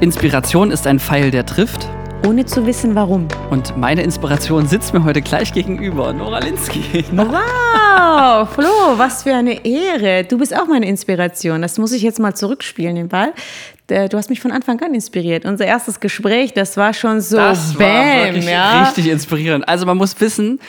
Inspiration ist ein Pfeil, der trifft. Ohne zu wissen, warum. Und meine Inspiration sitzt mir heute gleich gegenüber. Nora Linsky. Wow, Flo, was für eine Ehre. Du bist auch meine Inspiration. Das muss ich jetzt mal zurückspielen, den Ball. Du hast mich von Anfang an inspiriert. Unser erstes Gespräch, das war schon so das bam, war wirklich ja. richtig inspirierend. Also man muss wissen,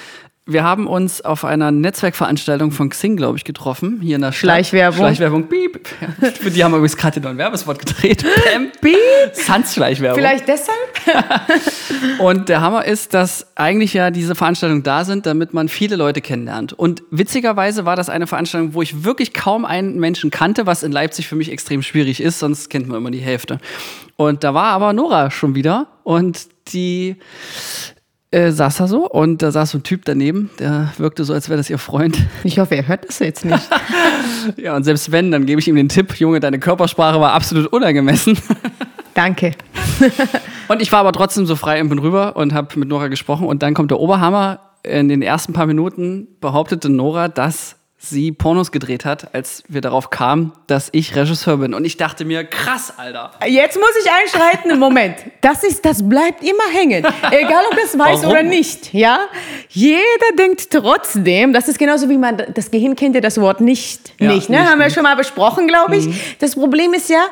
wir haben uns auf einer Netzwerkveranstaltung von Xing, glaube ich, getroffen. Hier in der Stadt. Schleichwerbung. Schleichwerbung. Piep. Für die haben wir übrigens gerade noch ein Werbespot gedreht. Pam. Piep. Sans-Schleichwerbung. Vielleicht deshalb? Und der Hammer ist, dass eigentlich ja diese Veranstaltungen da sind, damit man viele Leute kennenlernt. Und witzigerweise war das eine Veranstaltung, wo ich wirklich kaum einen Menschen kannte, was in Leipzig für mich extrem schwierig ist, sonst kennt man immer die Hälfte. Und da war aber Nora schon wieder und die äh, saß da so und da saß so ein Typ daneben, der wirkte so, als wäre das ihr Freund. Ich hoffe, er hört das jetzt nicht. ja, und selbst wenn, dann gebe ich ihm den Tipp, Junge, deine Körpersprache war absolut unangemessen. Danke. und ich war aber trotzdem so frei und bin rüber und habe mit Nora gesprochen und dann kommt der Oberhammer. In den ersten paar Minuten behauptete Nora, dass sie Pornos gedreht hat, als wir darauf kamen, dass ich Regisseur bin. Und ich dachte mir, krass, Alter. Jetzt muss ich einschreiten. Moment. Das ist, das bleibt immer hängen. Egal, ob das weiß Warum? oder nicht. Ja? Jeder denkt trotzdem, das ist genauso wie man, das Gehirn kennt ja das Wort nicht. Ja, nicht, ne? nicht, Haben wir schon mal besprochen, glaube ich. Das Problem ist ja,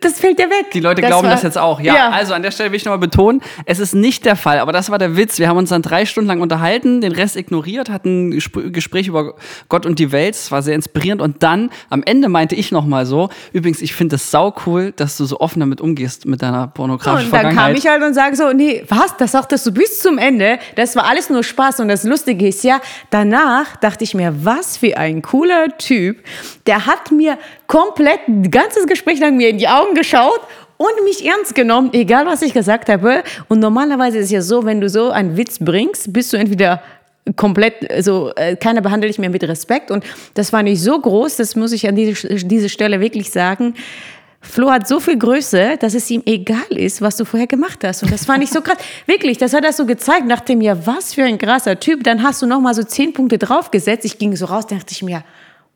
das fällt ja weg. Die Leute das glauben war- das jetzt auch. Ja, also an der Stelle will ich nochmal betonen, es ist nicht der Fall, aber das war der Witz. Wir haben uns dann drei Stunden lang unterhalten, den Rest ignoriert, hatten ein Gespr- Gespräch über Gott und die Welt. Es war sehr inspirierend. Und dann, am Ende meinte ich nochmal so, übrigens, ich finde es sau cool, dass du so offen damit umgehst mit deiner pornografischen Und dann kam Vergangenheit. ich halt und sage so, nee, was, das sagtest du bis zum Ende, das war alles nur Spaß und das Lustige ist ja, danach dachte ich mir, was für ein cooler Typ, der hat mir komplett ein ganzes Gespräch lang mir in die Augen geschaut und mich ernst genommen, egal was ich gesagt habe. Und normalerweise ist es ja so, wenn du so einen Witz bringst, bist du entweder komplett, also äh, keiner behandelt dich mehr mit Respekt und das war nicht so groß, das muss ich an diese, diese Stelle wirklich sagen. Flo hat so viel Größe, dass es ihm egal ist, was du vorher gemacht hast. Und das fand ich so krass. Wirklich, das hat er so gezeigt, nachdem ja, was für ein krasser Typ. Dann hast du noch mal so zehn Punkte draufgesetzt. Ich ging so raus, dachte ich mir,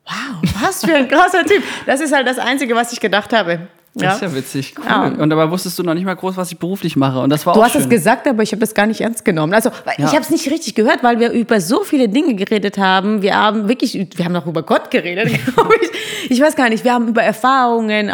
wow, was für ein krasser Typ. Das ist halt das Einzige, was ich gedacht habe. Das ist ja witzig, cool. Ja. Und dabei wusstest du noch nicht mal groß, was ich beruflich mache. Und das war Du auch hast schön. es gesagt, aber ich habe das gar nicht ernst genommen. Also Ja. ich habe es nicht richtig gehört, weil wir über so viele Dinge geredet haben. Wir haben wirklich, wir haben auch über Gott geredet, glaube ich. Ich weiß gar nicht. Wir haben über Erfahrungen,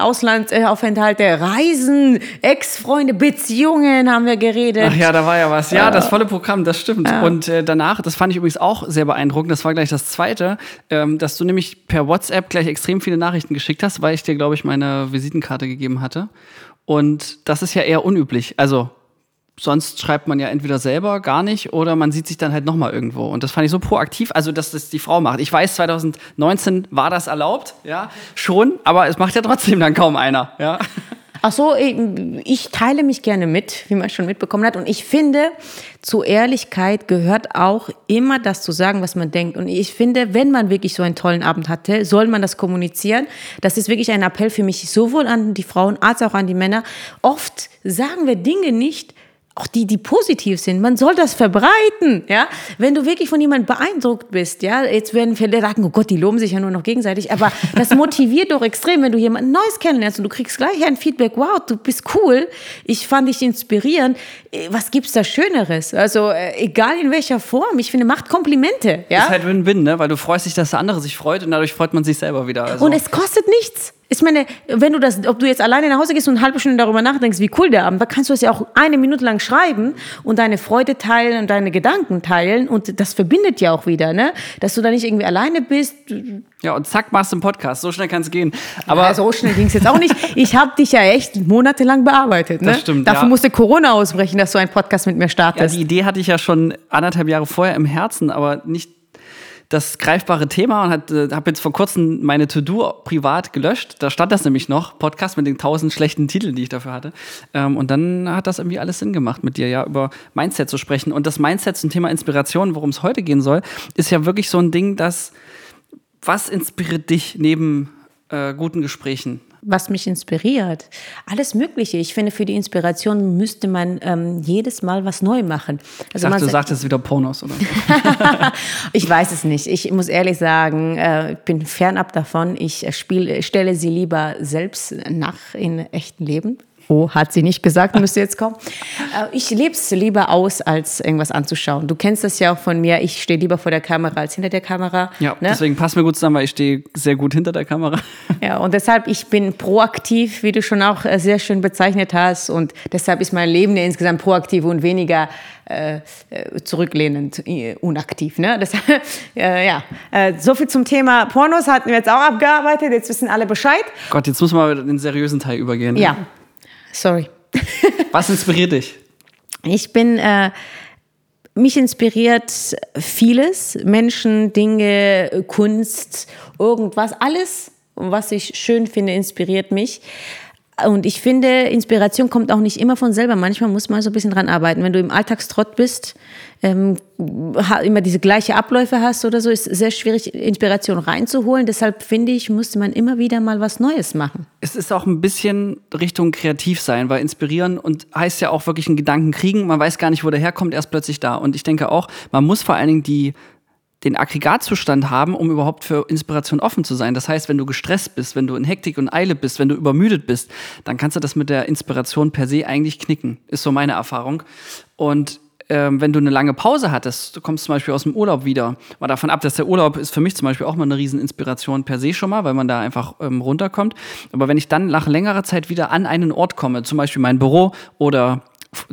Auslandsaufenthalte, Reisen, Ex-Freunde, Beziehungen haben wir geredet. Ach ja, da war ja was. Ja, das volle Programm, das stimmt. Ja. Und äh, danach, das fand ich übrigens auch sehr beeindruckend, das war gleich das Zweite, ähm, dass du nämlich per WhatsApp gleich extrem viele Nachrichten geschickt hast, weil ich dir, glaube ich, meine Visitenkarte gegeben hatte. Und das ist ja eher unüblich. Also sonst schreibt man ja entweder selber gar nicht oder man sieht sich dann halt nochmal irgendwo. Und das fand ich so proaktiv, also dass das die Frau macht. Ich weiß, 2019 war das erlaubt, ja, schon, aber es macht ja trotzdem dann kaum einer, ja. Ach so, ich ich teile mich gerne mit, wie man schon mitbekommen hat. Und ich finde, zu Ehrlichkeit gehört auch immer das zu sagen, was man denkt. Und ich finde, wenn man wirklich so einen tollen Abend hatte, soll man das kommunizieren. Das ist wirklich ein Appell für mich, sowohl an die Frauen als auch an die Männer. Oft sagen wir Dinge nicht, auch die, die positiv sind. Man soll das verbreiten, ja. Wenn du wirklich von jemandem beeindruckt bist, ja, jetzt werden viele sagen, oh Gott, die loben sich ja nur noch gegenseitig, aber das motiviert doch extrem, wenn du jemanden Neues kennenlernst und du kriegst gleich ein Feedback, wow, du bist cool, ich fand dich inspirierend. Was gibt's da Schöneres? Also, äh, egal in welcher Form, ich finde, macht Komplimente, ja. Ist halt Win-Win, ne? Weil du freust dich, dass der andere sich freut und dadurch freut man sich selber wieder. Also. Und es kostet nichts. Ich meine, wenn du das, ob du jetzt alleine nach Hause gehst und eine halbe Stunde darüber nachdenkst, wie cool der Abend war, kannst du es ja auch eine Minute lang schreiben und deine Freude teilen und deine Gedanken teilen und das verbindet ja auch wieder, ne? Dass du da nicht irgendwie alleine bist. Ja, und zack, machst du einen Podcast. So schnell kann es gehen. Aber Aber so schnell ging es jetzt auch nicht. Ich habe dich ja echt monatelang bearbeitet, ne? Das stimmt, Dafür ja. musste Corona ausbrechen, dass du einen Podcast mit mir ja, startest. die Idee hatte ich ja schon anderthalb Jahre vorher im Herzen, aber nicht das greifbare Thema und äh, habe jetzt vor kurzem meine To-Do privat gelöscht. Da stand das nämlich noch, Podcast mit den tausend schlechten Titeln, die ich dafür hatte. Ähm, und dann hat das irgendwie alles Sinn gemacht, mit dir ja über Mindset zu sprechen. Und das Mindset zum Thema Inspiration, worum es heute gehen soll, ist ja wirklich so ein Ding, dass was inspiriert dich neben äh, guten Gesprächen? was mich inspiriert. Alles Mögliche. Ich finde, für die Inspiration müsste man ähm, jedes Mal was neu machen. Ich Also man du sa- sagtest wieder Pornos, oder? ich weiß es nicht. Ich muss ehrlich sagen, äh, ich bin fernab davon. Ich äh, spiel, stelle sie lieber selbst nach in echten Leben. Oh, hat sie nicht gesagt, müsste jetzt kommen. Äh, ich lebe es lieber aus, als irgendwas anzuschauen. Du kennst das ja auch von mir. Ich stehe lieber vor der Kamera als hinter der Kamera. Ja, ne? deswegen passt mir gut zusammen, weil ich stehe sehr gut hinter der Kamera. Ja, und deshalb, ich bin proaktiv, wie du schon auch äh, sehr schön bezeichnet hast. Und deshalb ist mein Leben ja insgesamt proaktiv und weniger äh, zurücklehnend, unaktiv. Ne? Das, äh, ja, äh, so viel zum Thema Pornos hatten wir jetzt auch abgearbeitet. Jetzt wissen alle Bescheid. Gott, jetzt muss man in den seriösen Teil übergehen. Ja, sorry. Was inspiriert dich? Ich bin, äh, mich inspiriert vieles. Menschen, Dinge, Kunst, irgendwas, alles, was ich schön finde, inspiriert mich. Und ich finde, Inspiration kommt auch nicht immer von selber. Manchmal muss man so ein bisschen dran arbeiten. Wenn du im Alltagstrott bist, ähm, immer diese gleiche Abläufe hast oder so, ist sehr schwierig, Inspiration reinzuholen. Deshalb finde ich, musste man immer wieder mal was Neues machen. Es ist auch ein bisschen Richtung kreativ sein, weil inspirieren und heißt ja auch wirklich einen Gedanken kriegen. Man weiß gar nicht, wo der herkommt, erst plötzlich da. Und ich denke auch, man muss vor allen Dingen die den Aggregatzustand haben, um überhaupt für Inspiration offen zu sein. Das heißt, wenn du gestresst bist, wenn du in Hektik und Eile bist, wenn du übermüdet bist, dann kannst du das mit der Inspiration per se eigentlich knicken. Ist so meine Erfahrung. Und ähm, wenn du eine lange Pause hattest, du kommst zum Beispiel aus dem Urlaub wieder, mal davon ab, dass der Urlaub ist für mich zum Beispiel auch mal eine Rieseninspiration per se schon mal, weil man da einfach ähm, runterkommt. Aber wenn ich dann nach längerer Zeit wieder an einen Ort komme, zum Beispiel mein Büro oder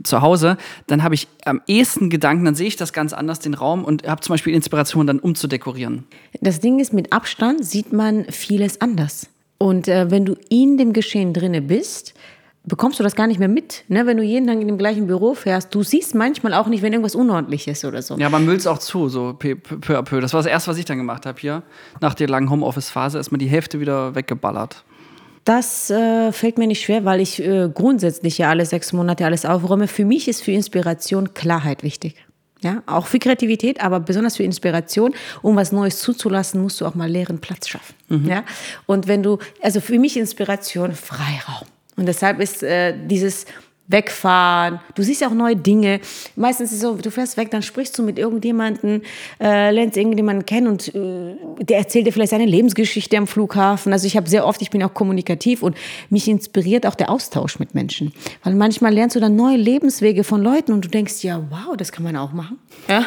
zu Hause, dann habe ich am ehesten Gedanken, dann sehe ich das ganz anders, den Raum und habe zum Beispiel Inspiration, dann umzudekorieren. Das Ding ist, mit Abstand sieht man vieles anders. Und äh, wenn du in dem Geschehen drinne bist, bekommst du das gar nicht mehr mit. Ne? Wenn du jeden Tag in dem gleichen Büro fährst, du siehst manchmal auch nicht, wenn irgendwas unordentlich ist oder so. Ja, man müllt es auch zu, so peu, à peu. Das war das Erste, was ich dann gemacht habe hier. Nach der langen Homeoffice-Phase ist mir die Hälfte wieder weggeballert. Das äh, fällt mir nicht schwer, weil ich äh, grundsätzlich ja alle sechs Monate alles aufräume. Für mich ist für Inspiration Klarheit wichtig. Ja, auch für Kreativität, aber besonders für Inspiration, um was Neues zuzulassen, musst du auch mal leeren Platz schaffen. Mhm. Ja, und wenn du, also für mich Inspiration Freiraum. Und deshalb ist äh, dieses wegfahren. Du siehst ja auch neue Dinge. Meistens ist es so, du fährst weg, dann sprichst du mit irgendjemandem, äh, lernst irgendjemanden kennen und äh, der erzählt dir vielleicht seine Lebensgeschichte am Flughafen. Also ich habe sehr oft, ich bin auch kommunikativ und mich inspiriert auch der Austausch mit Menschen. Weil manchmal lernst du dann neue Lebenswege von Leuten und du denkst, ja, wow, das kann man auch machen. Ja?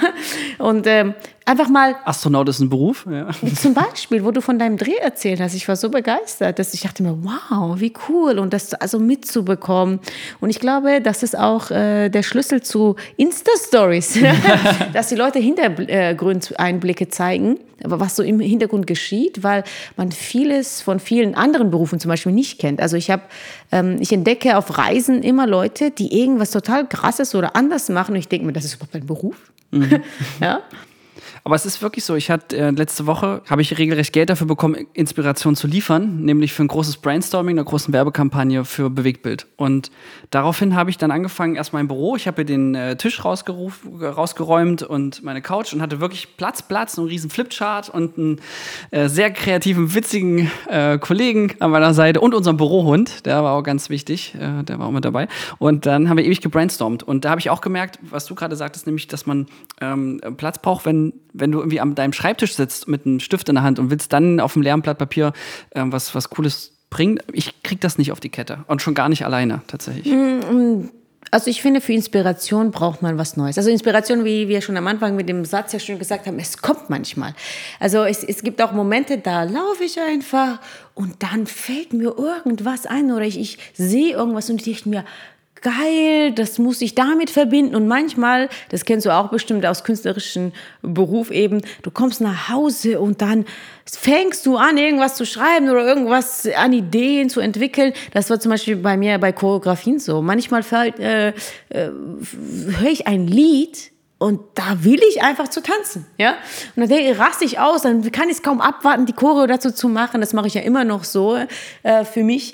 Und ähm, einfach mal. Astronaut ist ein Beruf, ja. Zum Beispiel, wo du von deinem Dreh erzählt hast. Ich war so begeistert, dass ich dachte mir, wow, wie cool. Und das also mitzubekommen. Und ich glaube, das ist auch äh, der Schlüssel zu Insta-Stories, dass die Leute Hintergrundeinblicke zeigen, was so im Hintergrund geschieht, weil man vieles von vielen anderen Berufen zum Beispiel nicht kennt. Also ich habe, ähm, ich entdecke auf Reisen immer Leute, die irgendwas total krasses oder anders machen. Und ich denke mir, das ist überhaupt ein Beruf. Mhm. ja. Aber es ist wirklich so, ich hatte äh, letzte Woche, habe ich regelrecht Geld dafür bekommen, Inspiration zu liefern, nämlich für ein großes Brainstorming, eine große Werbekampagne für Bewegtbild. Und daraufhin habe ich dann angefangen, erst mein Büro, ich habe hier den äh, Tisch rausgeräumt und meine Couch und hatte wirklich Platz, Platz, einen riesen Flipchart und einen äh, sehr kreativen, witzigen äh, Kollegen an meiner Seite und unseren Bürohund, der war auch ganz wichtig, äh, der war auch mit dabei. Und dann haben wir ewig gebrainstormt. Und da habe ich auch gemerkt, was du gerade sagtest, nämlich, dass man ähm, Platz braucht, wenn wenn du irgendwie an deinem Schreibtisch sitzt mit einem Stift in der Hand und willst dann auf dem leeren Blatt Papier äh, was, was Cooles bringen, ich krieg das nicht auf die Kette. Und schon gar nicht alleine, tatsächlich. Mm, also ich finde, für Inspiration braucht man was Neues. Also Inspiration, wie wir schon am Anfang mit dem Satz ja schon gesagt haben, es kommt manchmal. Also es, es gibt auch Momente, da laufe ich einfach und dann fällt mir irgendwas ein oder ich, ich sehe irgendwas und ich denke mir, geil, das muss ich damit verbinden. Und manchmal, das kennst du auch bestimmt aus künstlerischen Beruf eben, du kommst nach Hause und dann fängst du an, irgendwas zu schreiben oder irgendwas an Ideen zu entwickeln. Das war zum Beispiel bei mir bei Choreografien so. Manchmal äh, äh, höre ich ein Lied und da will ich einfach zu tanzen, ja. Und dann raste ich aus, dann kann ich es kaum abwarten, die Choreo dazu zu machen. Das mache ich ja immer noch so äh, für mich.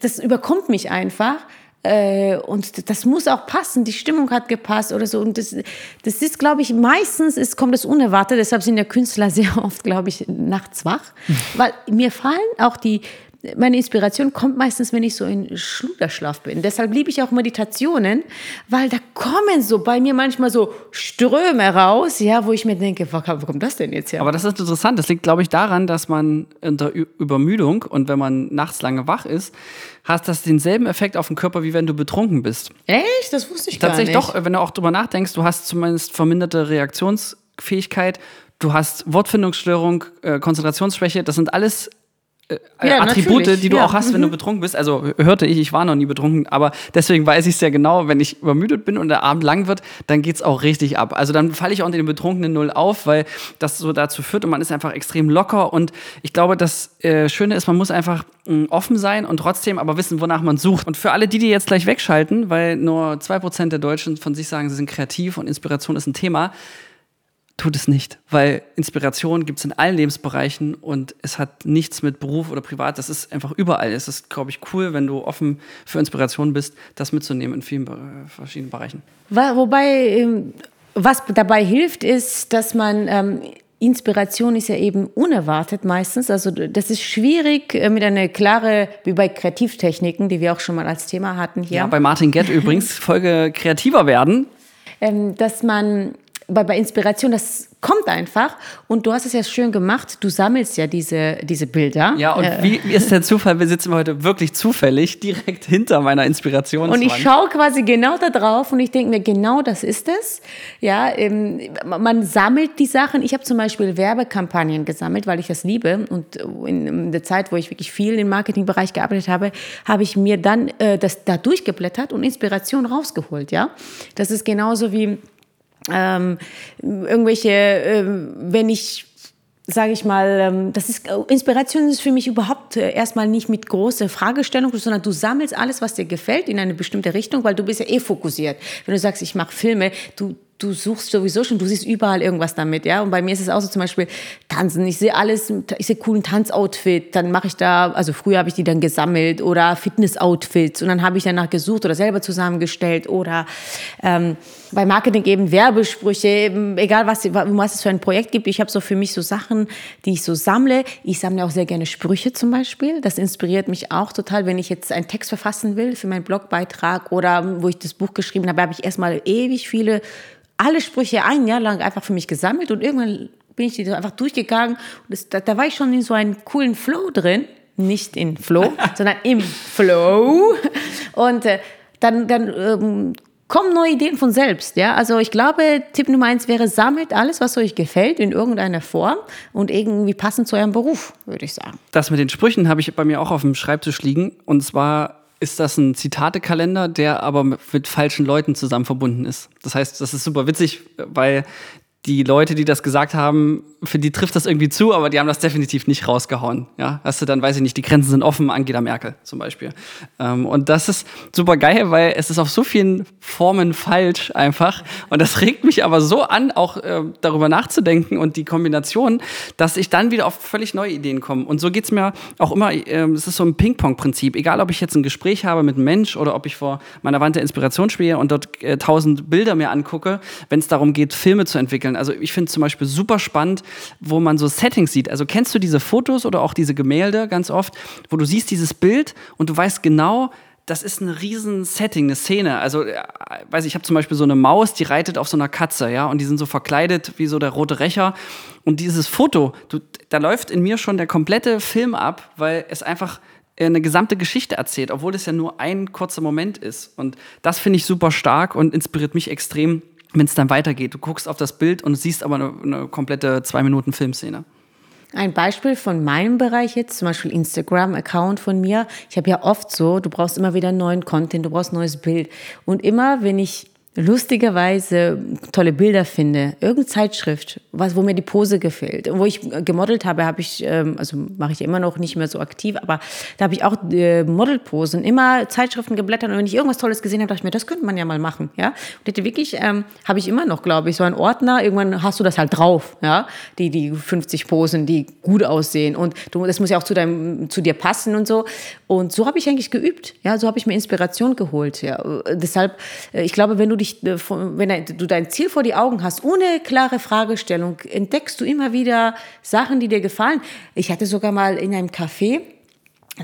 Das überkommt mich einfach. Äh, und das muss auch passen, die Stimmung hat gepasst oder so. Und das, das ist, glaube ich, meistens ist, kommt es unerwartet. Deshalb sind ja Künstler sehr oft, glaube ich, nachts wach. Weil mir fallen auch die meine Inspiration kommt meistens, wenn ich so in Schluderschlaf bin. Deshalb liebe ich auch Meditationen, weil da kommen so bei mir manchmal so Ströme raus, ja, wo ich mir denke, wo, kommt das denn jetzt her? Aber das ist interessant. Das liegt, glaube ich, daran, dass man unter Übermüdung und wenn man nachts lange wach ist, hast das denselben Effekt auf den Körper, wie wenn du betrunken bist. Echt? Das wusste ich gar nicht. Tatsächlich doch, wenn du auch drüber nachdenkst, du hast zumindest verminderte Reaktionsfähigkeit, du hast Wortfindungsstörung, äh, Konzentrationsschwäche, das sind alles äh, Ja, Attribute, natürlich, die du ja. auch hast, wenn du betrunken bist. Also hörte ich, ich war noch nie betrunken, aber deswegen weiß ich sehr genau, wenn ich übermüdet bin und der Abend lang wird, dann geht's auch richtig ab. Also dann falle ich auch unter den betrunkenen Null auf, weil das so dazu führt und man ist einfach extrem locker. Und ich glaube, das äh, Schöne ist, man muss einfach mh, offen sein und trotzdem aber wissen, wonach man sucht. Und für alle, die die jetzt gleich wegschalten, weil nur 2% der Deutschen von sich sagen, sie sind kreativ und Inspiration ist ein Thema, tut es nicht, weil Inspiration gibt es in allen Lebensbereichen und es hat nichts mit Beruf oder Privat, das ist einfach überall. Es ist, glaube ich, cool, wenn du offen für Inspiration bist, das mitzunehmen in vielen äh, verschiedenen Bereichen. Wobei, ähm, was dabei hilft, ist, dass man ähm, Inspiration ist ja eben unerwartet meistens. Also das ist schwierig äh, mit einer klare, wie bei Kreativtechniken, die wir auch schon mal als Thema hatten hier. Ja, bei Martin Gett übrigens, Folge kreativer werden. ähm, dass man bei, bei Inspiration, das kommt einfach und du hast es ja schön gemacht, du sammelst ja diese, diese Bilder. Ja, und Äh, wie, ist der Zufall? Wir sitzen heute wirklich zufällig direkt hinter meiner Inspiration. und ich schaue quasi genau da drauf und ich denke mir, genau das ist es. Ja, ähm, man sammelt die Sachen. Ich habe zum Beispiel Werbekampagnen gesammelt, weil ich das liebe. Und in, in der Zeit, wo ich wirklich viel im Marketingbereich gearbeitet habe, habe ich mir dann äh, das da durchgeblättert und Inspiration rausgeholt. Ja, das ist genauso wie ähm, irgendwelche, ähm, wenn ich sage ich mal, ähm, das ist Inspiration ist für mich überhaupt äh, erstmal nicht mit großer Fragestellung, sondern du sammelst alles, was dir gefällt, in eine bestimmte Richtung, weil du bist ja eh fokussiert. Wenn du sagst, ich mache Filme, du du suchst sowieso schon, du siehst überall irgendwas damit, ja. Und bei mir ist es auch so zum Beispiel Tanzen. Ich sehe alles, ich sehe coolen Tanzoutfit, dann mache ich da, also früher habe ich die dann gesammelt oder Fitnessoutfits und dann habe ich danach gesucht oder selber zusammengestellt oder ähm, bei Marketing eben Werbesprüche, eben, egal was, was es für ein Projekt gibt. Ich habe so für mich so Sachen, die ich so sammle. Ich sammle auch sehr gerne Sprüche zum Beispiel. Das inspiriert mich auch total, wenn ich jetzt einen Text verfassen will für meinen Blogbeitrag oder wo ich das Buch geschrieben habe, habe ich erstmal ewig viele alle Sprüche ein Jahr lang einfach für mich gesammelt und irgendwann bin ich die einfach durchgegangen. Und das, da, da war ich schon in so einem coolen Flow drin. Nicht in Flow, sondern im Flow. Und äh, dann, dann ähm, kommen neue Ideen von selbst. Ja? Also ich glaube, Tipp Nummer eins wäre, sammelt alles, was euch gefällt, in irgendeiner Form und irgendwie passend zu eurem Beruf, würde ich sagen. Das mit den Sprüchen habe ich bei mir auch auf dem Schreibtisch liegen. Und zwar ist das ein Zitatekalender, der aber mit falschen Leuten zusammen verbunden ist. Das heißt, das ist super witzig, weil die Leute, die das gesagt haben, für die trifft das irgendwie zu, aber die haben das definitiv nicht rausgehauen. Ja, hast du dann, weiß ich nicht, die Grenzen sind offen, Angela Merkel zum Beispiel. Ähm, und das ist super geil, weil es ist auf so vielen Formen falsch einfach. Und das regt mich aber so an, auch äh, darüber nachzudenken und die Kombination, dass ich dann wieder auf völlig neue Ideen komme. Und so geht's mir auch immer, äh, es ist so ein Ping-Pong-Prinzip. Egal, ob ich jetzt ein Gespräch habe mit einem Mensch oder ob ich vor meiner Wand der Inspiration spiele und dort äh, tausend Bilder mir angucke, wenn es darum geht, Filme zu entwickeln. Also ich finde zum Beispiel super spannend, wo man so Settings sieht. Also kennst du diese Fotos oder auch diese Gemälde ganz oft, wo du siehst dieses Bild und du weißt genau, das ist ein riesen Setting, eine Szene. Also, äh, weiß ich, ich habe zum Beispiel so eine Maus, die reitet auf so einer Katze, ja, und die sind so verkleidet wie so der rote Rächer. Und dieses Foto, du, da läuft in mir schon der komplette Film ab, weil es einfach eine gesamte Geschichte erzählt, obwohl es ja nur ein kurzer Moment ist. Und das finde ich super stark und inspiriert mich extrem, wenn es dann weitergeht. Du guckst auf das Bild und siehst aber eine, eine komplette zwei Minuten Filmszene. Ein Beispiel von meinem Bereich jetzt, zum Beispiel Instagram-Account von mir. Ich habe ja oft so, du brauchst immer wieder neuen Content, du brauchst neues Bild. Und immer, wenn ich lustigerweise tolle Bilder finde, irgendeine Zeitschrift, was, wo mir die Pose gefällt, wo ich gemodelt habe, habe ich, ähm, also mache ich immer noch nicht mehr so aktiv, aber da habe ich auch äh, Modelposen, immer Zeitschriften geblättert. Und wenn ich irgendwas Tolles gesehen habe, dachte ich mir, das könnte man ja mal machen, ja. Und hätte wirklich, ähm, habe ich immer noch, glaube ich, so einen Ordner, irgendwann hast du das halt drauf, ja, die, die 50 Posen, die gut aussehen. Und du, das muss ja auch zu deinem, zu dir passen und so. Und so habe ich eigentlich geübt, ja, so habe ich mir Inspiration geholt, ja. Deshalb, äh, ich glaube, wenn du dich, äh, wenn du dein Ziel vor die Augen hast, ohne klare Fragestellung, entdeckst du immer wieder Sachen, die dir gefallen. Ich hatte sogar mal in einem Café,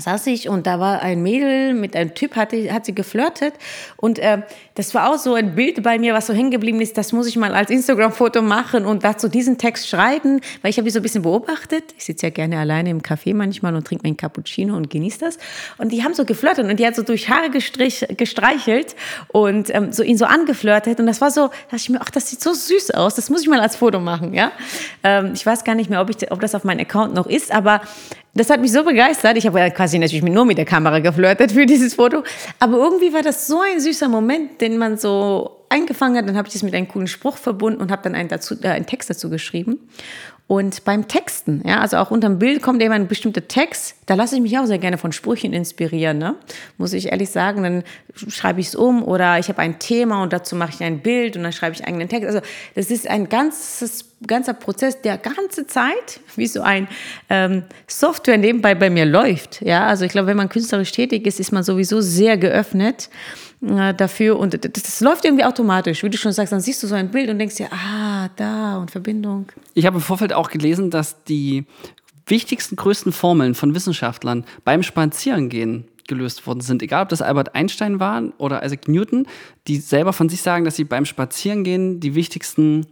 saß ich und da war ein Mädel mit einem Typ, hat, hat sie geflirtet und äh, das war auch so ein Bild bei mir, was so hängen geblieben ist, das muss ich mal als Instagram-Foto machen und dazu diesen Text schreiben, weil ich habe die so ein bisschen beobachtet. Ich sitze ja gerne alleine im Café manchmal und trinke meinen Cappuccino und genieße das und die haben so geflirtet und die hat so durch Haare gestrich, gestreichelt und ähm, so ihn so angeflirtet und das war so, dachte ich mir, ach, das sieht so süß aus, das muss ich mal als Foto machen, ja. Ähm, ich weiß gar nicht mehr, ob, ich, ob das auf meinem Account noch ist, aber das hat mich so begeistert. Ich habe ja quasi natürlich nur mit der Kamera geflirtet für dieses Foto. Aber irgendwie war das so ein süßer Moment, den man so eingefangen hat. Dann habe ich das mit einem coolen Spruch verbunden und habe dann einen, dazu, äh, einen Text dazu geschrieben. Und beim Texten, ja, also auch unter dem Bild kommt immer ein bestimmter Text, da lasse ich mich auch sehr gerne von Sprüchen inspirieren, ne? muss ich ehrlich sagen. Dann schreibe ich es um oder ich habe ein Thema und dazu mache ich ein Bild und dann schreibe ich eigenen Text. Also das ist ein ganzes, ganzer Prozess, der ganze Zeit wie so ein ähm, Software nebenbei bei mir läuft. Ja, also ich glaube, wenn man künstlerisch tätig ist, ist man sowieso sehr geöffnet dafür und das, das, läuft irgendwie automatisch. Wie du schon sagst, dann siehst du so ein Bild und denkst dir, ah, da und Verbindung. Ich habe im Vorfeld auch gelesen, dass die wichtigsten, größten Formeln von Wissenschaftlern beim Spazierengehen gelöst worden sind. Egal, ob das Albert Einstein war oder Isaac Newton, die selber von sich sagen, dass sie beim Spazierengehen die wichtigsten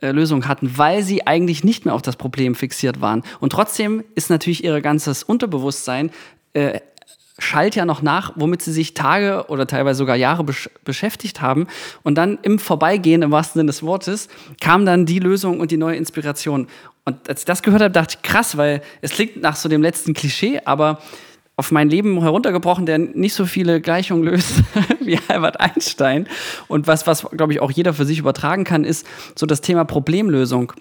äh, Lösungen hatten, weil sie eigentlich nicht mehr auf das Problem fixiert waren. Und trotzdem ist natürlich ihr ganzes Unterbewusstsein äh, schallt ja noch nach, womit sie sich Tage oder teilweise sogar Jahre besch beschäftigt haben. Und dann im Vorbeigehen, im wahrsten Sinne des Wortes, kam dann die Lösung und die neue Inspiration. Und als ich das gehört habe, dachte ich, krass, weil es klingt nach so dem letzten Klischee, aber auf mein Leben heruntergebrochen, der nicht so viele Gleichungen löst wie Albert Einstein. Und was, was glaube ich, auch jeder für sich übertragen kann, ist so das Thema Problemlösung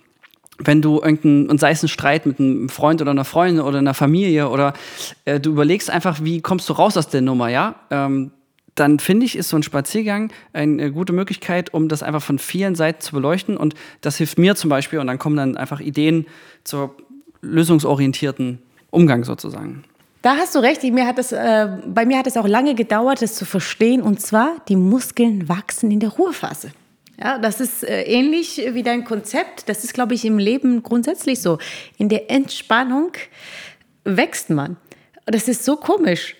wenn du irgendeinen, und sei es ein Streit mit einem Freund oder einer Freundin oder einer Familie oder äh, du überlegst einfach, wie kommst du raus aus der Nummer, ja? Ähm, dann finde ich, ist so ein Spaziergang eine gute Möglichkeit, um das einfach von vielen Seiten zu beleuchten. Und das hilft mir zum Beispiel. Und dann kommen dann einfach Ideen zur lösungsorientierten Umgang sozusagen. Da hast du recht. Mir hat das, äh, bei mir hat es auch lange gedauert, das zu verstehen. Und zwar, die Muskeln wachsen in der Ruhephase. Ja, das ist äh, ähnlich wie dein Konzept. Das ist, glaube ich, im Leben grundsätzlich so. In der Entspannung wächst man. Das ist so komisch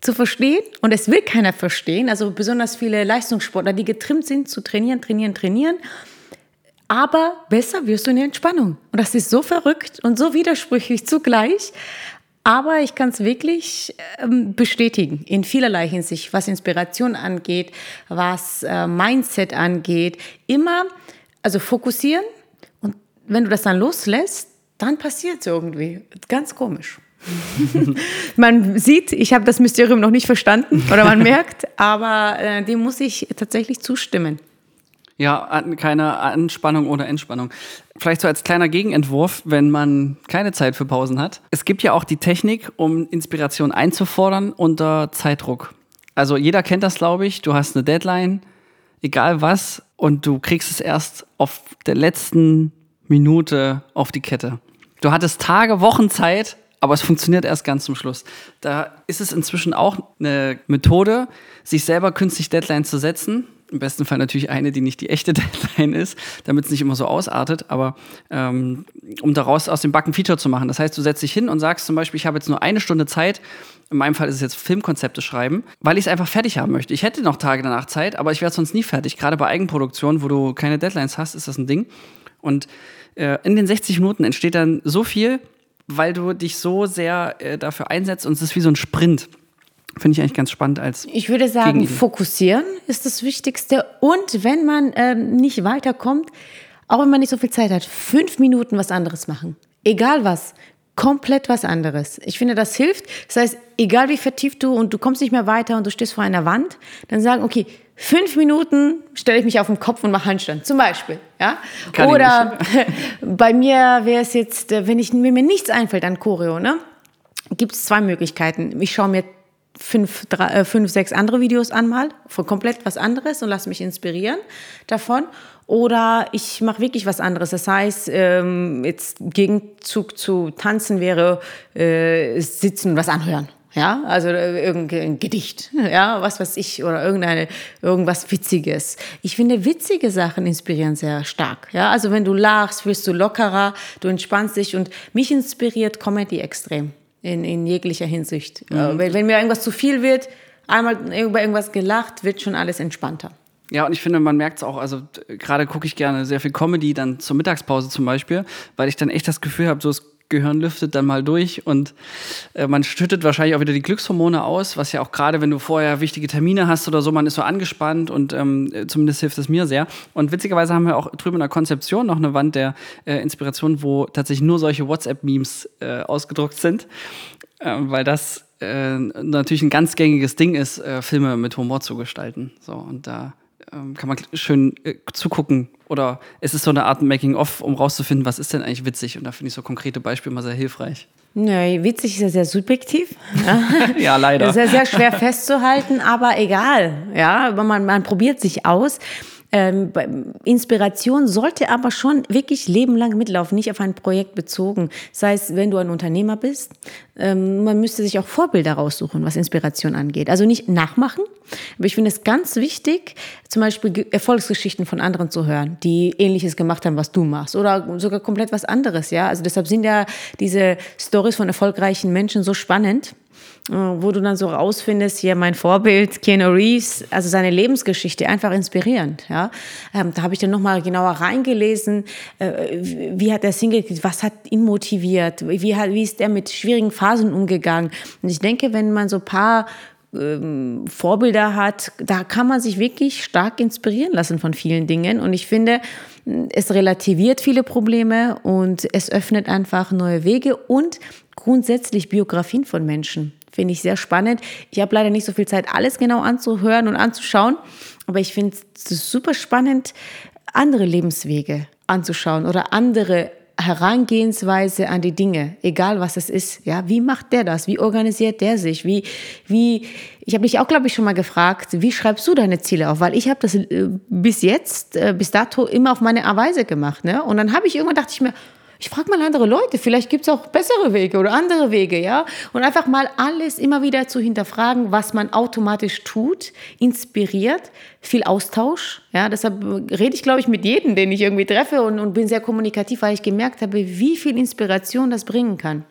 zu verstehen und es will keiner verstehen. Also besonders viele Leistungssportler, die getrimmt sind zu trainieren, trainieren, trainieren. Aber besser wirst du in der Entspannung. Und das ist so verrückt und so widersprüchlich zugleich. Aber ich kann es wirklich ähm, bestätigen, in vielerlei Hinsicht, was Inspiration angeht, was äh, Mindset angeht. Immer, also fokussieren und wenn du das dann loslässt, dann passiert es irgendwie. Ganz komisch. man sieht, ich habe das Mysterium noch nicht verstanden oder man merkt, aber äh, dem muss ich tatsächlich zustimmen. Ja, keine Anspannung oder Entspannung. Vielleicht so als kleiner Gegenentwurf, wenn man keine Zeit für Pausen hat. Es gibt ja auch die Technik, um Inspiration einzufordern unter Zeitdruck. Also jeder kennt das, glaube ich. Du hast eine Deadline, egal was, und du kriegst es erst auf der letzten Minute auf die Kette. Du hattest Tage, Wochen Zeit, aber es funktioniert erst ganz zum Schluss. Da ist es inzwischen auch eine Methode, sich selber künstlich Deadlines zu setzen im besten Fall natürlich eine, die nicht die echte Deadline ist, damit es nicht immer so ausartet, aber ähm, um daraus aus dem Backen Feature zu machen. Das heißt, du setzt dich hin und sagst zum Beispiel, ich habe jetzt nur eine Stunde Zeit, in meinem Fall ist es jetzt Filmkonzepte schreiben, weil ich es einfach fertig haben möchte. Ich hätte noch Tage danach Zeit, aber ich werde sonst nie fertig. Gerade bei Eigenproduktionen, wo du keine Deadlines hast, ist das ein Ding. Und äh, in den 60 Minuten entsteht dann so viel, weil du dich so sehr äh, dafür einsetzt und es ist wie so ein Sprint. Finde ich eigentlich ganz spannend als. Ich würde sagen, Gegenidee. fokussieren ist das Wichtigste. Und wenn man ähm, nicht weiterkommt, auch wenn man nicht so viel Zeit hat, fünf Minuten was anderes machen. Egal was. Komplett was anderes. Ich finde, das hilft. Das heißt, egal wie vertieft du und du kommst nicht mehr weiter und du stehst vor einer Wand, dann sagen, okay, fünf Minuten stelle ich mich auf den Kopf und mache Handstand, zum Beispiel. Ja? Kann Oder bei mir wäre es jetzt, wenn, ich, wenn mir nichts einfällt an Choreo, ne? gibt es zwei Möglichkeiten. Ich schaue mir fünf, drei, äh, fünf, sechs andere Videos an mal, von komplett was anderes und lasse mich inspirieren davon. Oder ich mache wirklich was anderes. Das heißt, ähm, jetzt Gegenzug zu tanzen wäre äh, sitzen, was anhören. Ja, also äh, irgendein Gedicht, ja, was weiß ich, oder irgendeine, irgendwas Witziges. Ich finde, witzige Sachen inspirieren sehr stark. Ja, also wenn du lachst, wirst du lockerer, du entspannst dich und mich inspiriert Comedy extrem. In, in jeglicher Hinsicht. Mhm. Wenn, wenn mir irgendwas zu viel wird, einmal über irgendwas gelacht, wird schon alles entspannter. Ja, und ich finde, man merkt es auch, also gerade gucke ich gerne sehr viel Comedy dann zur Mittagspause zum Beispiel, weil ich dann echt das Gefühl habe, so es Gehirn lüftet dann mal durch und äh, man schüttet wahrscheinlich auch wieder die Glückshormone aus, was ja auch gerade, wenn du vorher wichtige Termine hast oder so, man ist so angespannt und ähm, zumindest hilft es mir sehr. Und witzigerweise haben wir auch drüben in der Konzeption noch eine Wand der äh, Inspiration, wo tatsächlich nur solche WhatsApp-Memes äh, ausgedruckt sind, äh, weil das äh, natürlich ein ganz gängiges Ding ist, äh, Filme mit Humor zu gestalten. So, und da ähm, kann man schön äh, zugucken. Oder es ist so eine Art Making-of, um rauszufinden, was ist denn eigentlich witzig. Und da finde ich so konkrete Beispiele mal sehr hilfreich. Nee, witzig ist ja sehr subjektiv. ja, leider. Das ist ja sehr schwer festzuhalten, aber egal. Ja, man, man probiert sich aus. Ähm, Inspiration sollte aber schon wirklich lebenlang mitlaufen, nicht auf ein Projekt bezogen. Sei es, wenn du ein Unternehmer bist, ähm, man müsste sich auch Vorbilder raussuchen, was Inspiration angeht. Also nicht nachmachen, aber ich finde es ganz wichtig, zum Beispiel Erfolgsgeschichten von anderen zu hören, die Ähnliches gemacht haben, was du machst, oder sogar komplett was anderes. Ja, also deshalb sind ja diese Stories von erfolgreichen Menschen so spannend wo du dann so rausfindest, hier mein Vorbild, Keanu Reeves, also seine Lebensgeschichte, einfach inspirierend. Ja? Ähm, da habe ich dann nochmal genauer reingelesen, äh, wie hat er Single, was hat ihn motiviert, wie, hat, wie ist er mit schwierigen Phasen umgegangen. Und ich denke, wenn man so ein paar ähm, Vorbilder hat, da kann man sich wirklich stark inspirieren lassen von vielen Dingen. Und ich finde, es relativiert viele Probleme und es öffnet einfach neue Wege und grundsätzlich Biografien von Menschen. Finde ich sehr spannend. Ich habe leider nicht so viel Zeit, alles genau anzuhören und anzuschauen, aber ich finde es super spannend, andere Lebenswege anzuschauen oder andere Herangehensweise an die Dinge, egal was es ist. Ja, wie macht der das? Wie organisiert der sich? Wie, wie, ich habe dich auch, glaube ich, schon mal gefragt, wie schreibst du deine Ziele auf? Weil ich habe das äh, bis jetzt, äh, bis dato immer auf meine Weise gemacht. Ne? Und dann habe ich irgendwann dachte ich mir, ich frage mal andere Leute, vielleicht gibt es auch bessere Wege oder andere Wege, ja. Und einfach mal alles immer wieder zu hinterfragen, was man automatisch tut, inspiriert, viel Austausch. Ja, deshalb rede ich, glaube ich, mit jedem, den ich irgendwie treffe und, und bin sehr kommunikativ, weil ich gemerkt habe, wie viel Inspiration das bringen kann.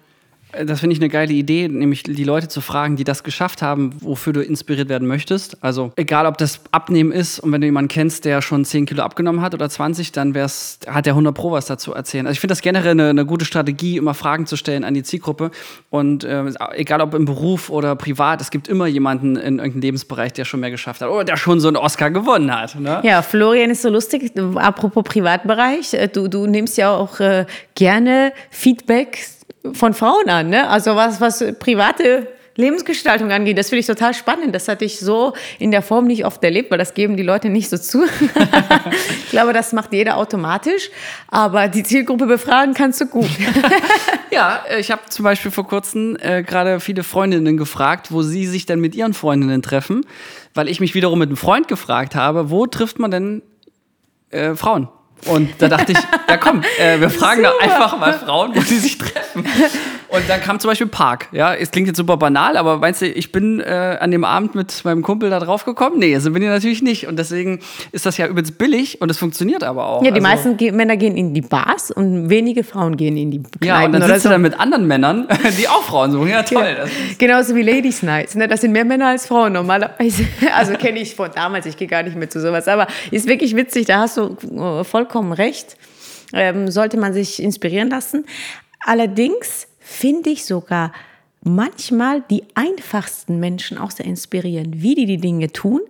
Das finde ich eine geile Idee, nämlich die Leute zu fragen, die das geschafft haben, wofür du inspiriert werden möchtest. Also egal, ob das Abnehmen ist und wenn du jemanden kennst, der schon 10 Kilo abgenommen hat oder 20, dann wär's, hat der 100 Pro was dazu erzählen. Also ich finde das generell eine, eine, gute Strategie, immer Fragen zu stellen an die Zielgruppe. Und äh, egal, ob im Beruf oder privat, es gibt immer jemanden in irgendeinem Lebensbereich, der schon mehr geschafft hat oder der schon so einen Oscar gewonnen hat. Ne? Ja, Florian ist so lustig. Apropos Privatbereich, äh, du, du nimmst ja auch äh, gerne Feedback von Frauen an, ne? Also was, was private Lebensgestaltung angeht, das finde ich total spannend. Das hatte ich so in der Form nicht oft erlebt, weil das geben die Leute nicht so zu. ich glaube, das macht jeder automatisch, aber die Zielgruppe befragen kannst du gut. ja, ich habe zum Beispiel vor kurzem äh, gerade viele Freundinnen gefragt, wo sie sich denn mit ihren Freundinnen treffen, weil ich mich wiederum mit einem Freund gefragt habe, wo trifft man denn äh, Frauen? Und da dachte ich, ja komm, äh, wir fragen Super. da einfach mal Frauen, wo sie sich treffen. Und dann kam zum Beispiel Park. Ja, es klingt jetzt super banal, aber meinst du, ich bin äh, an dem Abend mit meinem Kumpel da drauf gekommen? Nee, so bin ich natürlich nicht. Und deswegen ist das ja übelst billig und es funktioniert aber auch. Ja, die also, meisten Männer gehen in die Bars und wenige Frauen gehen in die Kneipen. Ja, und dann sitzt so. du dann mit anderen Männern, die auch Frauen suchen. Ja, toll. Ja. Genauso wie Ladies Nights. Ne? Das sind mehr Männer als Frauen normalerweise. Also kenne ich von damals, ich gehe gar nicht mehr zu sowas. Aber ist wirklich witzig, da hast du äh, vollkommen recht. Ähm, sollte man sich inspirieren lassen. Allerdings finde ich sogar manchmal die einfachsten Menschen auch sehr inspirieren, wie die die Dinge tun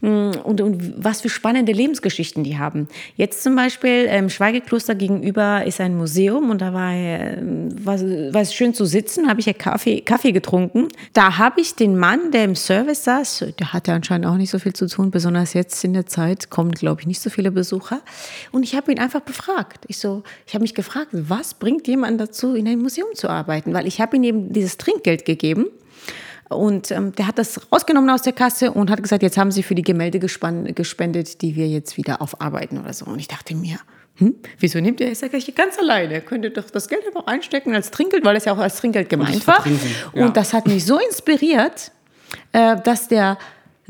mm, und, und was für spannende Lebensgeschichten die haben. Jetzt zum Beispiel im ähm, Schweigekloster gegenüber ist ein Museum und da war, äh, war, war es schön zu sitzen, habe ich ja Kaffee, Kaffee getrunken. Da habe ich den Mann, der im Service saß, der hatte anscheinend auch nicht so viel zu tun, besonders jetzt in der Zeit kommen, glaube ich, nicht so viele Besucher. Und ich habe ihn einfach befragt. Ich so, ich habe mich gefragt, was bringt jemand dazu, in einem Museum zu arbeiten? Weil ich habe ihm eben dieses Trinkgeld gegeben. Und ähm, der hat das rausgenommen aus der Kasse und hat gesagt, jetzt haben sie für die Gemälde gespendet, die wir jetzt wieder aufarbeiten oder so. Und ich dachte mir, hm, wieso nimmt er jetzt gleich ganz alleine? Er könnte doch das Geld einfach einstecken als Trinkgeld, weil es ja auch als Trinkgeld gemeint war. Ja. Und das hat mich so inspiriert, äh, dass der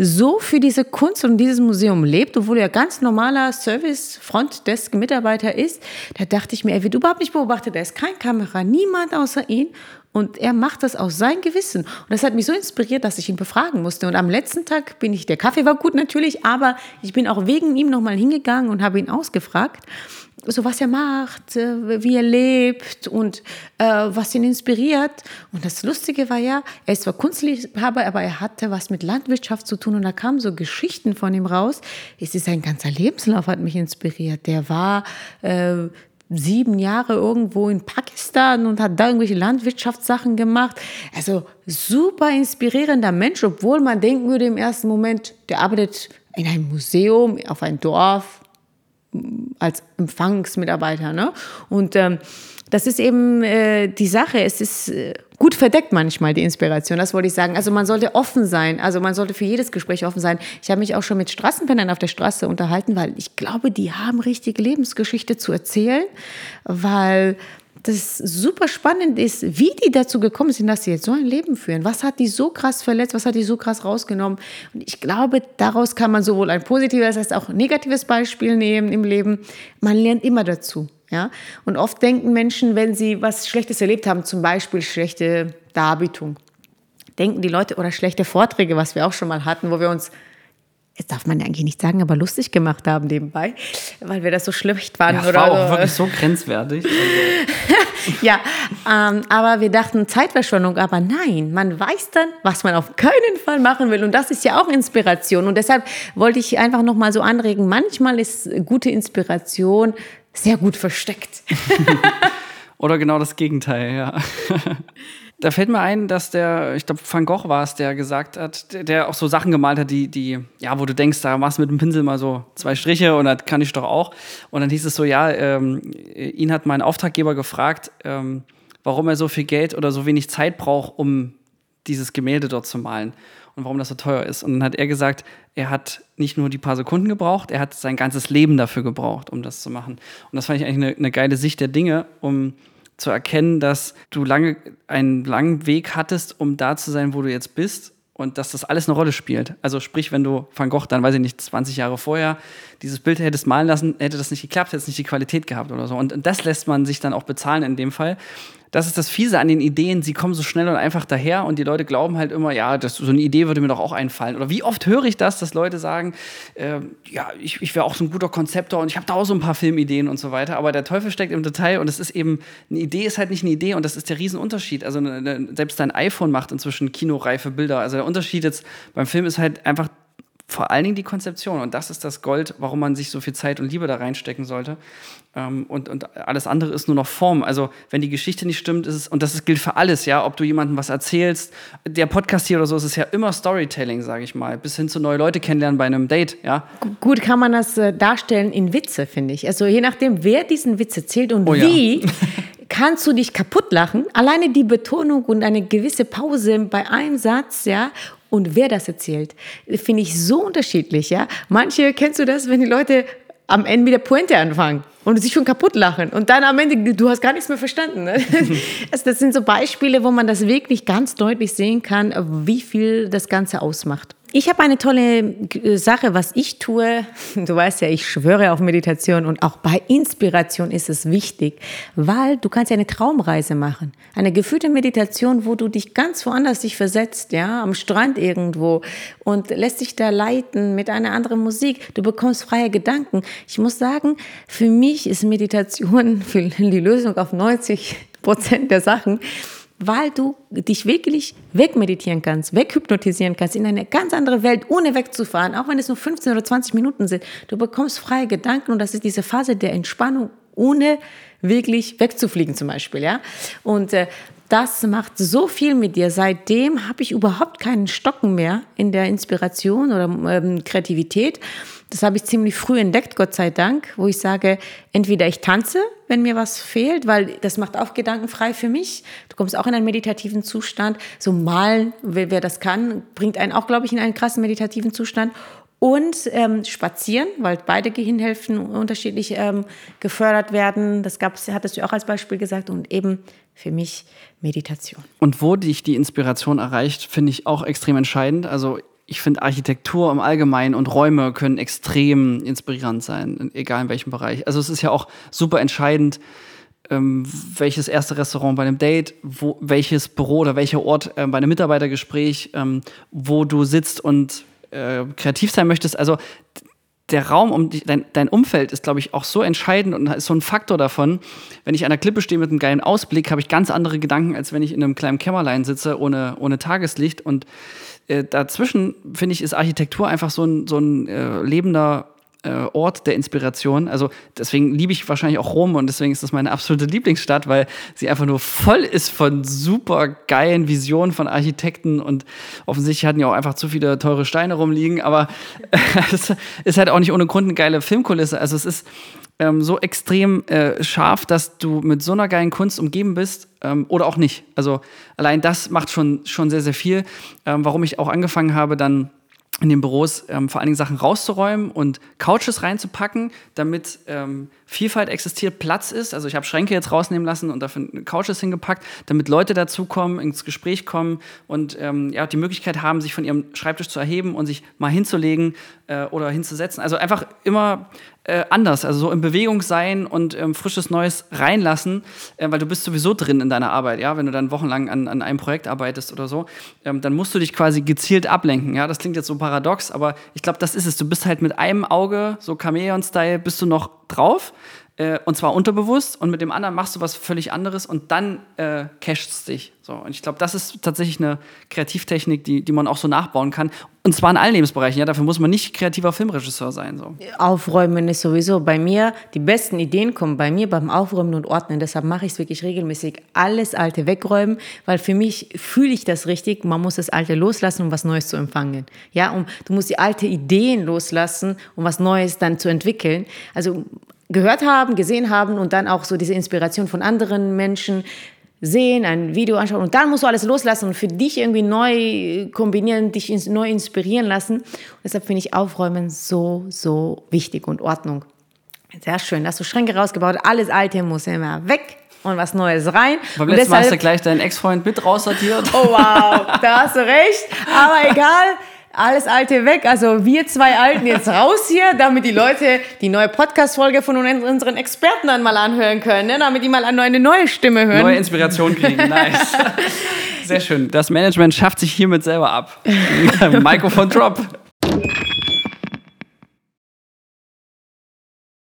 so für diese Kunst und dieses Museum lebt, obwohl er ganz normaler Service-Frontdesk-Mitarbeiter ist, da dachte ich mir, er wird überhaupt nicht beobachtet, er ist kein Kamera, niemand außer ihn. Und er macht das aus seinem Gewissen. Und das hat mich so inspiriert, dass ich ihn befragen musste. Und am letzten Tag bin ich, der Kaffee war gut natürlich, aber ich bin auch wegen ihm nochmal hingegangen und habe ihn ausgefragt so was er macht, äh, wie er lebt und äh, was ihn inspiriert. Und das Lustige war ja, er ist zwar Kunstliebhaber, aber er hatte was mit Landwirtschaft zu tun und da kamen so Geschichten von ihm raus. Es ist sein ganzer Lebenslauf hat mich inspiriert. Der war äh, sieben Jahre irgendwo in Pakistan und hat da irgendwelche Landwirtschaftssachen gemacht. Also super inspirierender Mensch, obwohl man denken würde im ersten Moment, der arbeitet in einem Museum, auf ein Dorf, als Empfangsmitarbeiter. Ne? Und ähm, das ist eben äh, die Sache. Es ist äh, gut verdeckt manchmal die Inspiration. Das wollte ich sagen. Also man sollte offen sein. Also man sollte für jedes Gespräch offen sein. Ich habe mich auch schon mit Straßenpennern auf der Straße unterhalten, weil ich glaube, die haben richtige Lebensgeschichte zu erzählen, weil das super spannend ist, wie die dazu gekommen sind, dass sie jetzt so ein Leben führen. Was hat die so krass verletzt? Was hat die so krass rausgenommen? Und ich glaube, daraus kann man sowohl ein positives als auch ein negatives Beispiel nehmen im Leben. Man lernt immer dazu. Ja? Und oft denken Menschen, wenn sie was Schlechtes erlebt haben, zum Beispiel schlechte Darbietung, denken die Leute oder schlechte Vorträge, was wir auch schon mal hatten, wo wir uns jetzt darf man eigentlich nicht sagen, aber lustig gemacht haben nebenbei, weil wir das so schlecht waren. Ja, das war auch wirklich so grenzwertig. ja, ähm, aber wir dachten Zeitverschwendung, aber nein, man weiß dann, was man auf keinen Fall machen will und das ist ja auch Inspiration und deshalb wollte ich einfach noch mal so anregen, manchmal ist gute Inspiration sehr gut versteckt. Oder genau das Gegenteil, ja. Da fällt mir ein, dass der, ich glaube, Van Gogh war es, der gesagt hat, der, der, auch so Sachen gemalt hat, die, die, ja, wo du denkst, da machst du mit dem Pinsel mal so zwei Striche und das kann ich doch auch. Und dann hieß es so, ja, ähm, ihn hat mein Auftraggeber gefragt, ähm, warum er so viel Geld oder so wenig Zeit braucht, um dieses Gemälde dort zu malen und warum das so teuer ist. Und dann hat er gesagt, er hat nicht nur die paar Sekunden gebraucht, er hat sein ganzes Leben dafür gebraucht, um das zu machen. Und das fand ich eigentlich eine, eine geile Sicht der Dinge, um zu erkennen, dass du lange einen langen Weg hattest, um da zu sein, wo du jetzt bist und dass das alles eine Rolle spielt. Also sprich, wenn du Van Gogh dann, weiß ich nicht, 20 Jahre vorher dieses Bild hättest malen lassen, hätte das nicht geklappt, hätte es nicht die Qualität gehabt oder so. Und das lässt man sich dann auch bezahlen in dem Fall das ist das Fiese an den Ideen, sie kommen so schnell und einfach daher und die Leute glauben halt immer, ja, das, so eine Idee würde mir doch auch einfallen. Oder wie oft höre ich das, dass Leute sagen, äh, ja, ich, ich wäre auch so ein guter Konzeptor und ich habe da auch so ein paar Filmideen und so weiter, aber der Teufel steckt im Detail und es ist eben, eine Idee ist halt nicht eine Idee und das ist der Riesenunterschied. Also eine, eine, selbst dein iPhone macht inzwischen kinoreife Bilder. Also der Unterschied jetzt beim Film ist halt einfach vor allen Dingen die Konzeption. Und das ist das Gold, warum man sich so viel Zeit und Liebe da reinstecken sollte. Ähm, und, und alles andere ist nur noch Form. Also, wenn die Geschichte nicht stimmt, ist es, und das gilt für alles, ja, ob du jemandem was erzählst. Der Podcast hier oder so, ist es ja immer Storytelling, sage ich mal, bis hin zu neue Leute kennenlernen bei einem Date, ja. Gut kann man das äh, darstellen in Witze, finde ich. Also, je nachdem, wer diesen Witz erzählt und oh, wie. Ja. kannst du dich kaputt lachen. Alleine die Betonung und eine gewisse Pause bei einem Satz, ja, und wer das erzählt, finde ich so unterschiedlich, ja. Manche kennst du das, wenn die Leute am Ende mit der Pointe anfangen und sich schon kaputt lachen und dann am Ende, du hast gar nichts mehr verstanden. Ne? Also das sind so Beispiele, wo man das wirklich ganz deutlich sehen kann, wie viel das Ganze ausmacht. Ich habe eine tolle äh, Sache, was ich tue. Du weißt ja, ich schwöre auf Meditation und auch bei Inspiration ist es wichtig, weil du kannst ja eine Traumreise machen. Eine geführte Meditation, wo du dich ganz woanders dich versetzt, ja, am Strand irgendwo und lässt dich da leiten mit einer anderen Musik. Du bekommst freie Gedanken. Ich muss sagen, für mich ist Meditation die Lösung auf 90 Prozent der Sachen weil du dich wirklich wegmeditieren kannst, weghypnotisieren kannst in eine ganz andere Welt, ohne wegzufahren, auch wenn es nur 15 oder 20 Minuten sind. Du bekommst freie Gedanken und das ist diese Phase der Entspannung, ohne wirklich wegzufliegen zum Beispiel, ja. Und äh, das macht so viel mit dir. Seitdem habe ich überhaupt keinen Stocken mehr in der Inspiration oder ähm, Kreativität. Das habe ich ziemlich früh entdeckt, Gott sei Dank, wo ich sage, entweder ich tanze, wenn mir was fehlt, weil das macht auch gedankenfrei für mich. Du kommst auch in einen meditativen Zustand. So malen, wer, wer das kann, bringt einen auch, glaube ich, in einen krassen meditativen Zustand. Und ähm, spazieren, weil beide Gehirnhälften unterschiedlich ähm, gefördert werden. Das gab's, hattest du auch als Beispiel gesagt. Und eben für mich Meditation. Und wo dich die Inspiration erreicht, finde ich auch extrem entscheidend. Also ich finde Architektur im Allgemeinen und Räume können extrem inspirierend sein, egal in welchem Bereich. Also es ist ja auch super entscheidend, ähm, welches erste Restaurant bei einem Date, wo, welches Büro oder welcher Ort äh, bei einem Mitarbeitergespräch, ähm, wo du sitzt und äh, kreativ sein möchtest. Also der Raum um dich, dein, dein Umfeld ist, glaube ich, auch so entscheidend und ist so ein Faktor davon. Wenn ich an der Klippe stehe mit einem geilen Ausblick, habe ich ganz andere Gedanken, als wenn ich in einem kleinen Kämmerlein sitze ohne, ohne Tageslicht. Und äh, dazwischen, finde ich, ist Architektur einfach so ein, so ein äh, lebender äh, Ort der Inspiration. Also deswegen liebe ich wahrscheinlich auch Rom und deswegen ist das meine absolute Lieblingsstadt, weil sie einfach nur voll ist von super geilen Visionen von Architekten und offensichtlich hatten ja auch einfach zu viele teure Steine rumliegen, aber es ist halt auch nicht ohne Grund eine geile Filmkulisse. Also es ist ähm, so extrem äh, scharf, dass du mit so einer geilen Kunst umgeben bist ähm, oder auch nicht. Also allein das macht schon, schon sehr, sehr viel. Ähm, warum ich auch angefangen habe, dann in den Büros ähm, vor allen Dingen Sachen rauszuräumen und Couches reinzupacken, damit ähm, Vielfalt existiert, Platz ist. Also ich habe Schränke jetzt rausnehmen lassen und dafür Couches hingepackt, damit Leute dazukommen, ins Gespräch kommen und ähm, ja, die Möglichkeit haben, sich von ihrem Schreibtisch zu erheben und sich mal hinzulegen äh, oder hinzusetzen. Also einfach immer äh, anders, also so in Bewegung sein und ähm, frisches Neues reinlassen, äh, weil du bist sowieso drin in deiner Arbeit, ja, wenn du dann wochenlang an, an einem Projekt arbeitest oder so, ähm, dann musst du dich quasi gezielt ablenken, ja, das klingt jetzt so paradox, aber ich glaube, das ist es, du bist halt mit einem Auge, so Chameleon-Style, bist du noch drauf äh, und zwar unterbewusst und mit dem anderen machst du was völlig anderes und dann äh, cashst dich. So, und ich glaube, das ist tatsächlich eine Kreativtechnik, die, die man auch so nachbauen kann. Und zwar in allen Lebensbereichen. Ja, dafür muss man nicht kreativer Filmregisseur sein. So. Aufräumen ist sowieso bei mir, die besten Ideen kommen bei mir beim Aufräumen und Ordnen. Deshalb mache ich es wirklich regelmäßig, alles Alte wegräumen, weil für mich fühle ich das richtig. Man muss das Alte loslassen, um was Neues zu empfangen. Ja, um, du musst die alte Ideen loslassen, um was Neues dann zu entwickeln. Also gehört haben, gesehen haben und dann auch so diese Inspiration von anderen Menschen sehen, ein Video anschauen und dann musst du alles loslassen und für dich irgendwie neu kombinieren, dich neu inspirieren lassen. Und deshalb finde ich Aufräumen so, so wichtig und Ordnung. Sehr schön, hast du Schränke rausgebaut, alles Alte muss immer weg und was Neues rein. Beim letzten Mal hast du gleich deinen Ex-Freund mit raussortiert. Oh wow, da hast du recht, aber egal alles Alte weg. Also wir zwei Alten jetzt raus hier, damit die Leute die neue Podcast-Folge von unseren Experten dann mal anhören können, ne? damit die mal eine neue Stimme hören. Neue Inspiration kriegen, nice. Sehr schön. Das Management schafft sich hiermit selber ab. Mikrofon Drop.